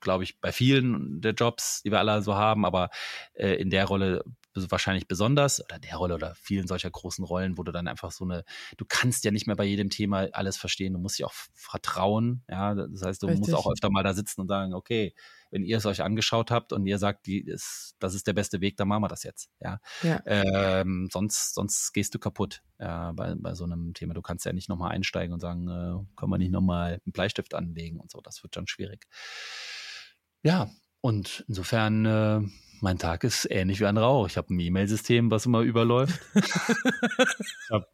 glaube ich, bei vielen der Jobs, die wir alle so haben, aber äh, in der Rolle wahrscheinlich besonders oder der Rolle oder vielen solcher großen Rollen, wo du dann einfach so eine, du kannst ja nicht mehr bei jedem Thema alles verstehen, du musst dich auch vertrauen, ja, das heißt, du Richtig. musst auch öfter mal da sitzen und sagen, okay, wenn ihr es euch angeschaut habt und ihr sagt, die ist, das ist der beste Weg, dann machen wir das jetzt. Ja. ja. Ähm, sonst, sonst gehst du kaputt ja, bei, bei so einem Thema. Du kannst ja nicht nochmal einsteigen und sagen, äh, können wir nicht nochmal einen Bleistift anlegen und so. Das wird dann schwierig. Ja, und insofern, äh, mein Tag ist ähnlich wie ein Rauch. Ich habe ein E-Mail-System, was immer überläuft. ich habe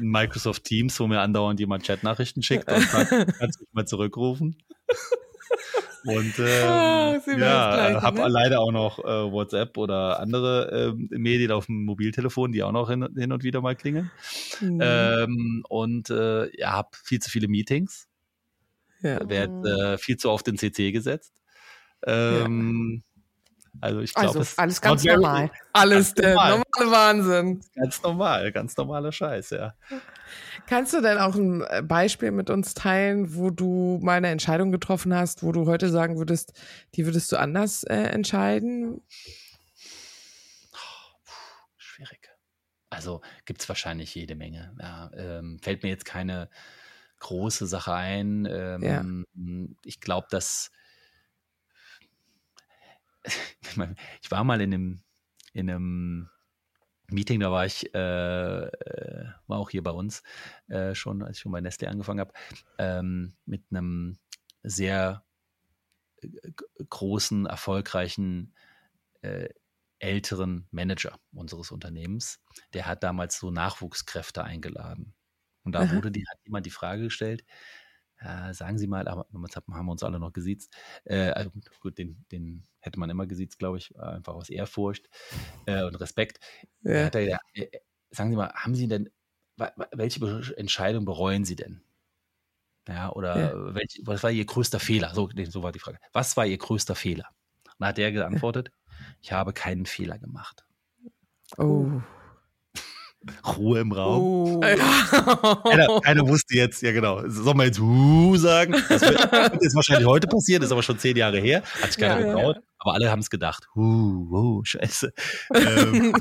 Microsoft Teams, wo mir andauernd jemand Chatnachrichten schickt und sagt, kannst du mich mal zurückrufen. Und ähm, oh, ja, habe ne? leider auch noch äh, WhatsApp oder andere ähm, Medien auf dem Mobiltelefon, die auch noch hin, hin und wieder mal klingeln. Mhm. Ähm, und äh, ja, habe viel zu viele Meetings. Ja. Werde äh, viel zu oft in CC gesetzt. Ähm, ja. Also ich glaube, also, alles ganz normal. Alles der normal. normale Wahnsinn. Ganz normal, ganz normaler Scheiß, ja. Kannst du denn auch ein äh, Beispiel mit uns teilen, wo du mal eine Entscheidung getroffen hast, wo du heute sagen würdest, die würdest du anders äh, entscheiden? schwierig. Also gibt es wahrscheinlich jede Menge. Ja, ähm, fällt mir jetzt keine große Sache ein. Ähm, ja. Ich glaube, dass ich war mal in einem, in einem Meeting, da war ich, äh, äh, war auch hier bei uns äh, schon, als ich schon bei Nestle angefangen habe, ähm, mit einem sehr äh, großen, erfolgreichen äh, älteren Manager unseres Unternehmens. Der hat damals so Nachwuchskräfte eingeladen. Und da wurde die, hat jemand die Frage gestellt, äh, sagen Sie mal, aber damals haben wir uns alle noch gesiezt. Äh, also gut, den, den hätte man immer gesiezt, glaube ich, einfach aus Ehrfurcht äh, und Respekt. Ja. Er, äh, sagen Sie mal, haben Sie denn, welche Entscheidung bereuen Sie denn? Ja, oder ja. Welch, was war Ihr größter Fehler? So, so war die Frage. Was war Ihr größter Fehler? Und dann hat der geantwortet, ich habe keinen Fehler gemacht. Oh. Ruhe im Raum. Oh. Keiner, keiner, wusste jetzt, ja genau, soll man jetzt uh sagen? Das wird, jetzt wahrscheinlich heute passieren, ist aber schon zehn Jahre her, hat sich keiner ja, getraut, ja. aber alle haben es gedacht. Uh, uh, scheiße. ähm,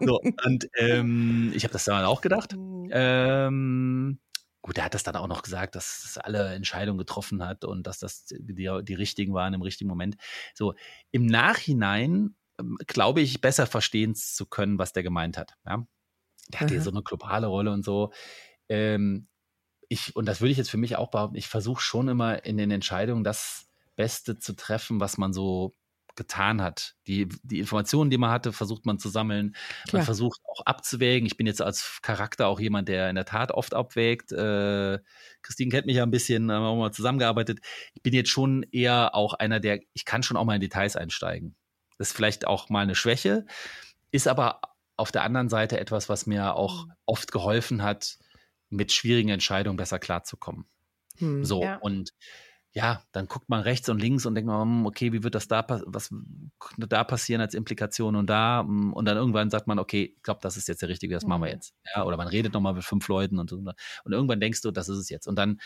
so, und ähm, ich habe das dann auch gedacht. Ähm, gut, er hat das dann auch noch gesagt, dass das alle Entscheidungen getroffen hat und dass das die, die richtigen waren im richtigen Moment. So, im Nachhinein glaube ich, besser verstehen zu können, was der gemeint hat. Ja? Der hat hier so eine globale Rolle und so. Ähm, ich, und das würde ich jetzt für mich auch behaupten, ich versuche schon immer in den Entscheidungen das Beste zu treffen, was man so getan hat. Die, die Informationen, die man hatte, versucht man zu sammeln. Klar. Man versucht auch abzuwägen. Ich bin jetzt als Charakter auch jemand, der in der Tat oft abwägt. Äh, Christine kennt mich ja ein bisschen, haben wir auch mal zusammengearbeitet. Ich bin jetzt schon eher auch einer, der, ich kann schon auch mal in Details einsteigen. Das ist vielleicht auch mal eine Schwäche, ist aber auf der anderen Seite etwas, was mir auch mhm. oft geholfen hat, mit schwierigen Entscheidungen besser klarzukommen. Hm, so, ja. und ja, dann guckt man rechts und links und denkt man, hm, okay, wie wird das da, was da passieren als Implikation und da, hm, und dann irgendwann sagt man, okay, ich glaube, das ist jetzt der richtige, das machen wir mhm. jetzt. Ja, oder man redet nochmal mit fünf Leuten und, und irgendwann denkst du, das ist es jetzt. Und dann,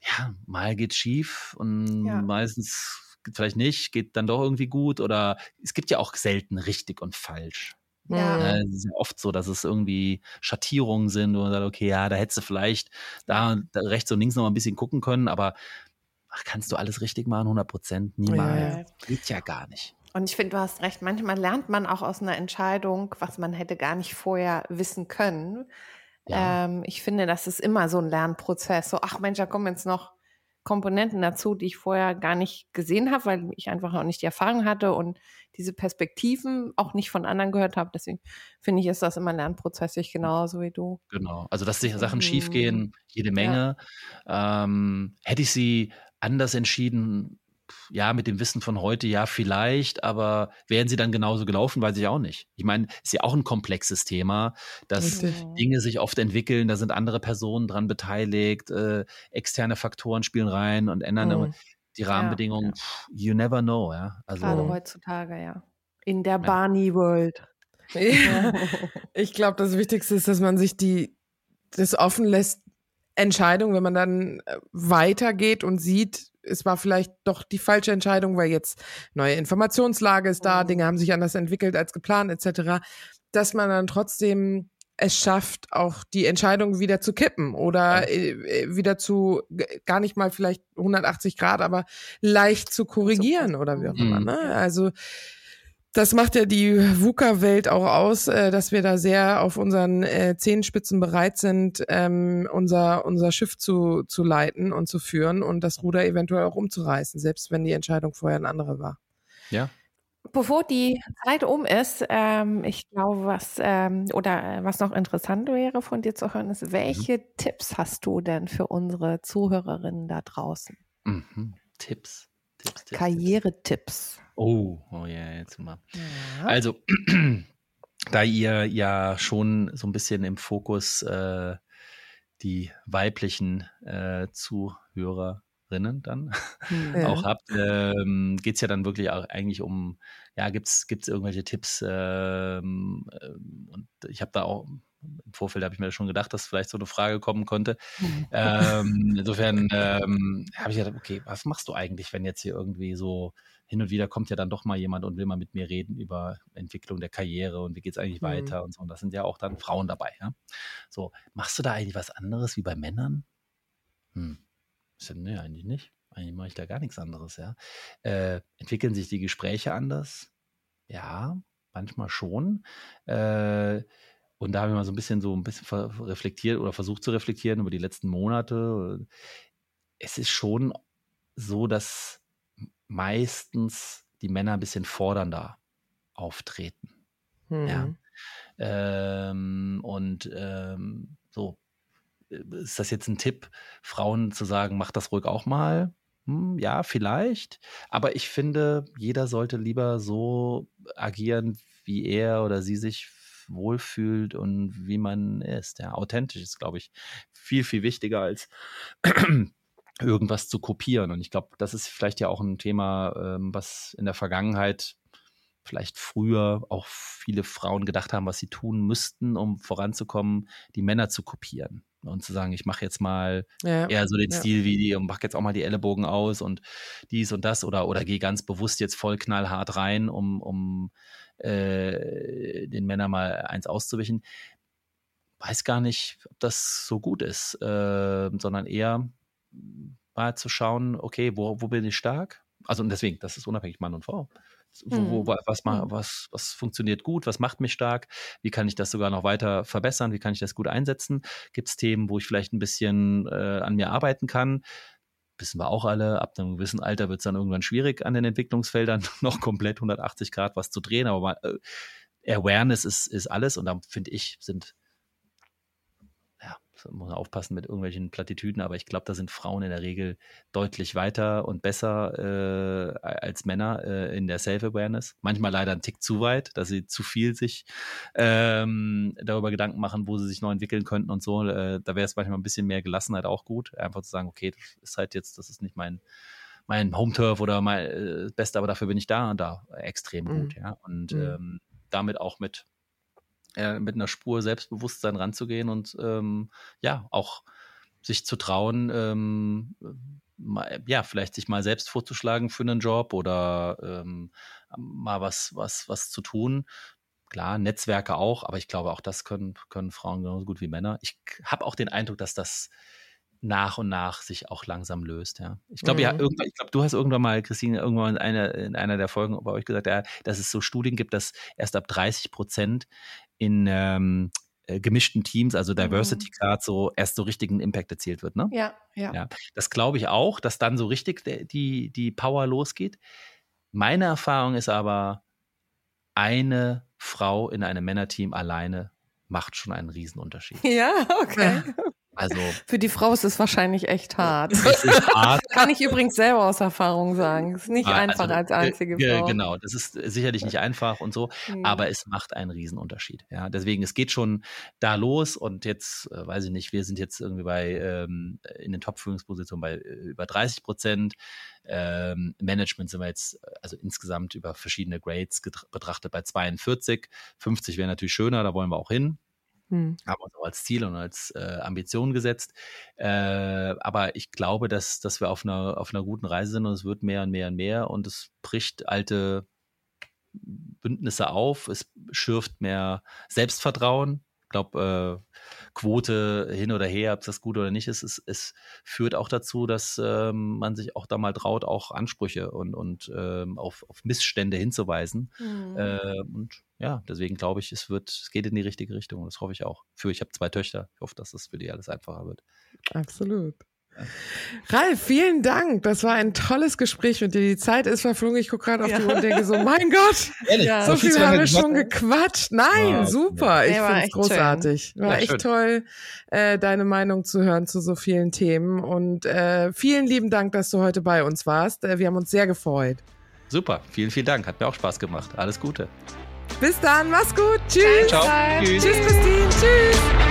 ja, mal geht's schief und ja. meistens vielleicht nicht, geht dann doch irgendwie gut oder es gibt ja auch selten richtig und falsch. Ja. Es ist ja oft so, dass es irgendwie Schattierungen sind und man sagt, okay, ja, da hättest du vielleicht da, da rechts und links noch mal ein bisschen gucken können, aber ach, kannst du alles richtig machen, 100 Prozent? Niemals. Ja. Geht ja gar nicht. Und ich finde, du hast recht, manchmal lernt man auch aus einer Entscheidung, was man hätte gar nicht vorher wissen können. Ja. Ähm, ich finde, das ist immer so ein Lernprozess. So, ach Mensch, da kommen jetzt noch Komponenten dazu, die ich vorher gar nicht gesehen habe, weil ich einfach auch nicht die Erfahrung hatte und diese Perspektiven auch nicht von anderen gehört habe. Deswegen finde ich, ist das immer lernprozessig, genauso wie du. Genau, also dass sich Sachen mhm. schiefgehen, jede Menge. Ja. Ähm, hätte ich sie anders entschieden, ja, mit dem Wissen von heute, ja, vielleicht, aber wären sie dann genauso gelaufen, weiß ich auch nicht. Ich meine, ist ja auch ein komplexes Thema, dass Richtig. Dinge sich oft entwickeln, da sind andere Personen dran beteiligt, äh, externe Faktoren spielen rein und ändern mhm. die Rahmenbedingungen. Ja, ja. You never know, ja. Also, Gerade heutzutage, ja. In der Barney World. ich glaube, das Wichtigste ist, dass man sich die das offen lässt, Entscheidung, wenn man dann äh, weitergeht und sieht, es war vielleicht doch die falsche Entscheidung, weil jetzt neue Informationslage ist da, mhm. Dinge haben sich anders entwickelt als geplant, etc., dass man dann trotzdem es schafft, auch die Entscheidung wieder zu kippen oder ja. Äh, äh, wieder zu gar nicht mal vielleicht 180 Grad, aber leicht zu korrigieren oder wie auch immer. Mhm. Ne? Also das macht ja die VUCA-Welt auch aus, äh, dass wir da sehr auf unseren äh, Zehenspitzen bereit sind, ähm, unser, unser Schiff zu, zu leiten und zu führen und das Ruder eventuell auch umzureißen, selbst wenn die Entscheidung vorher eine andere war. Ja. Bevor die Zeit um ist, ähm, ich glaube, was ähm, oder was noch interessant wäre von dir zu hören, ist, welche mhm. Tipps hast du denn für unsere Zuhörerinnen da draußen? Mhm. Tipps. Tipps, Tipps Karrieretipps. Oh, oh ja, jetzt mal. Ja. Also, da ihr ja schon so ein bisschen im Fokus äh, die weiblichen äh, Zuhörerinnen dann ja. auch habt, ähm, geht es ja dann wirklich auch eigentlich um, ja, gibt es irgendwelche Tipps? Ähm, äh, und ich habe da auch im Vorfeld habe ich mir schon gedacht, dass vielleicht so eine Frage kommen konnte. Mhm. ähm, insofern ähm, habe ich gedacht, okay, was machst du eigentlich, wenn jetzt hier irgendwie so hin und wieder kommt ja dann doch mal jemand und will mal mit mir reden über Entwicklung der Karriere und wie geht es eigentlich mhm. weiter und so. Und das sind ja auch dann Frauen dabei. Ja? So, machst du da eigentlich was anderes wie bei Männern? Hm. Nee, eigentlich nicht. eigentlich mache ich da gar nichts anderes, ja. Äh, entwickeln sich die Gespräche anders? Ja, manchmal schon. Äh, und da habe ich mal so ein bisschen so ein bisschen reflektiert oder versucht zu reflektieren über die letzten Monate. Es ist schon so, dass meistens die Männer ein bisschen fordernder auftreten. Mhm. Ja. Ähm, und ähm, so, ist das jetzt ein Tipp, Frauen zu sagen, mach das ruhig auch mal? Hm, ja, vielleicht. Aber ich finde, jeder sollte lieber so agieren, wie er oder sie sich wohlfühlt und wie man ist. Ja, authentisch ist, glaube ich, viel, viel wichtiger als irgendwas zu kopieren. Und ich glaube, das ist vielleicht ja auch ein Thema, ähm, was in der Vergangenheit vielleicht früher auch viele Frauen gedacht haben, was sie tun müssten, um voranzukommen, die Männer zu kopieren und zu sagen, ich mache jetzt mal ja, eher so den ja. Stil wie die und mache jetzt auch mal die Ellenbogen aus und dies und das oder oder gehe ganz bewusst jetzt voll knallhart rein, um um äh, den Männern mal eins auszuwischen. Weiß gar nicht, ob das so gut ist, äh, sondern eher mal zu schauen, okay, wo, wo bin ich stark? Also und deswegen, das ist unabhängig Mann und Frau. Wo, wo, mhm. was, mhm. was, was funktioniert gut, was macht mich stark, wie kann ich das sogar noch weiter verbessern, wie kann ich das gut einsetzen? Gibt es Themen, wo ich vielleicht ein bisschen äh, an mir arbeiten kann? wissen wir auch alle, ab einem gewissen Alter wird es dann irgendwann schwierig, an den Entwicklungsfeldern noch komplett 180 Grad was zu drehen, aber mal, äh, Awareness ist, ist alles und da finde ich, sind muss man aufpassen mit irgendwelchen Plattitüden, aber ich glaube, da sind Frauen in der Regel deutlich weiter und besser äh, als Männer äh, in der Self-Awareness. Manchmal leider ein Tick zu weit, dass sie zu viel sich ähm, darüber Gedanken machen, wo sie sich noch entwickeln könnten und so. Äh, da wäre es manchmal ein bisschen mehr Gelassenheit auch gut, einfach zu sagen, okay, das ist halt jetzt, das ist nicht mein mein Home-Turf oder mein äh, Beste, aber dafür bin ich da und da extrem mhm. gut, ja. Und mhm. ähm, damit auch mit äh, mit einer Spur Selbstbewusstsein ranzugehen und ähm, ja, auch sich zu trauen, ähm, mal, ja, vielleicht sich mal selbst vorzuschlagen für einen Job oder ähm, mal was, was, was zu tun. Klar, Netzwerke auch, aber ich glaube, auch das können, können Frauen genauso gut wie Männer. Ich habe auch den Eindruck, dass das nach und nach sich auch langsam löst. Ja. Ich glaube, mhm. ja, irgendwann, ich glaube, du hast irgendwann mal, Christine, irgendwann in einer, in einer der Folgen bei euch gesagt, ja, dass es so Studien gibt, dass erst ab 30 Prozent in ähm, äh, gemischten Teams, also Diversity mhm. gerade so erst so richtigen Impact erzielt wird, ne? Ja, ja. ja das glaube ich auch, dass dann so richtig die, die Power losgeht. Meine Erfahrung ist aber, eine Frau in einem Männerteam alleine macht schon einen Riesenunterschied. Ja, okay. Also für die Frau ist es wahrscheinlich echt hart. Hart. Kann ich übrigens selber aus Erfahrung sagen. Es ist nicht ah, einfach also, als einzige Frau. Genau, das ist sicherlich nicht einfach und so, mhm. aber es macht einen Riesenunterschied. Ja, deswegen es geht schon da los und jetzt äh, weiß ich nicht, wir sind jetzt irgendwie bei ähm, in den Top-Führungspositionen bei äh, über 30 Prozent. Ähm, Management sind wir jetzt also insgesamt über verschiedene Grades betrachtet bei 42. 50 wäre natürlich schöner, da wollen wir auch hin. Hm. Haben uns auch als Ziel und als äh, Ambition gesetzt. Äh, aber ich glaube, dass, dass wir auf einer, auf einer guten Reise sind und es wird mehr und mehr und mehr und es bricht alte Bündnisse auf, es schürft mehr Selbstvertrauen. Ich glaube, äh, Quote hin oder her, ob das gut oder nicht ist, es, es führt auch dazu, dass ähm, man sich auch da mal traut, auch Ansprüche und, und ähm, auf, auf Missstände hinzuweisen. Mhm. Äh, und ja, deswegen glaube ich, es wird, es geht in die richtige Richtung. Das hoffe ich auch. Für ich habe zwei Töchter. Ich hoffe, dass das für die alles einfacher wird. Absolut. Ralf, vielen Dank. Das war ein tolles Gespräch mit dir. Die Zeit ist verflogen. Ich gucke gerade auf ja. die Uhr und denke so, mein Gott, Ehrlich, ja. so viel haben wir schon gequatscht. Nein, ja, super. Ich finde es großartig. Schön. War echt schön. toll, äh, deine Meinung zu hören zu so vielen Themen. Und äh, vielen lieben Dank, dass du heute bei uns warst. Äh, wir haben uns sehr gefreut. Super, vielen, vielen Dank. Hat mir auch Spaß gemacht. Alles Gute. Bis dann, mach's gut. Tschüss. Ciao. Tschüss. Tschüss, Christine. Tschüss.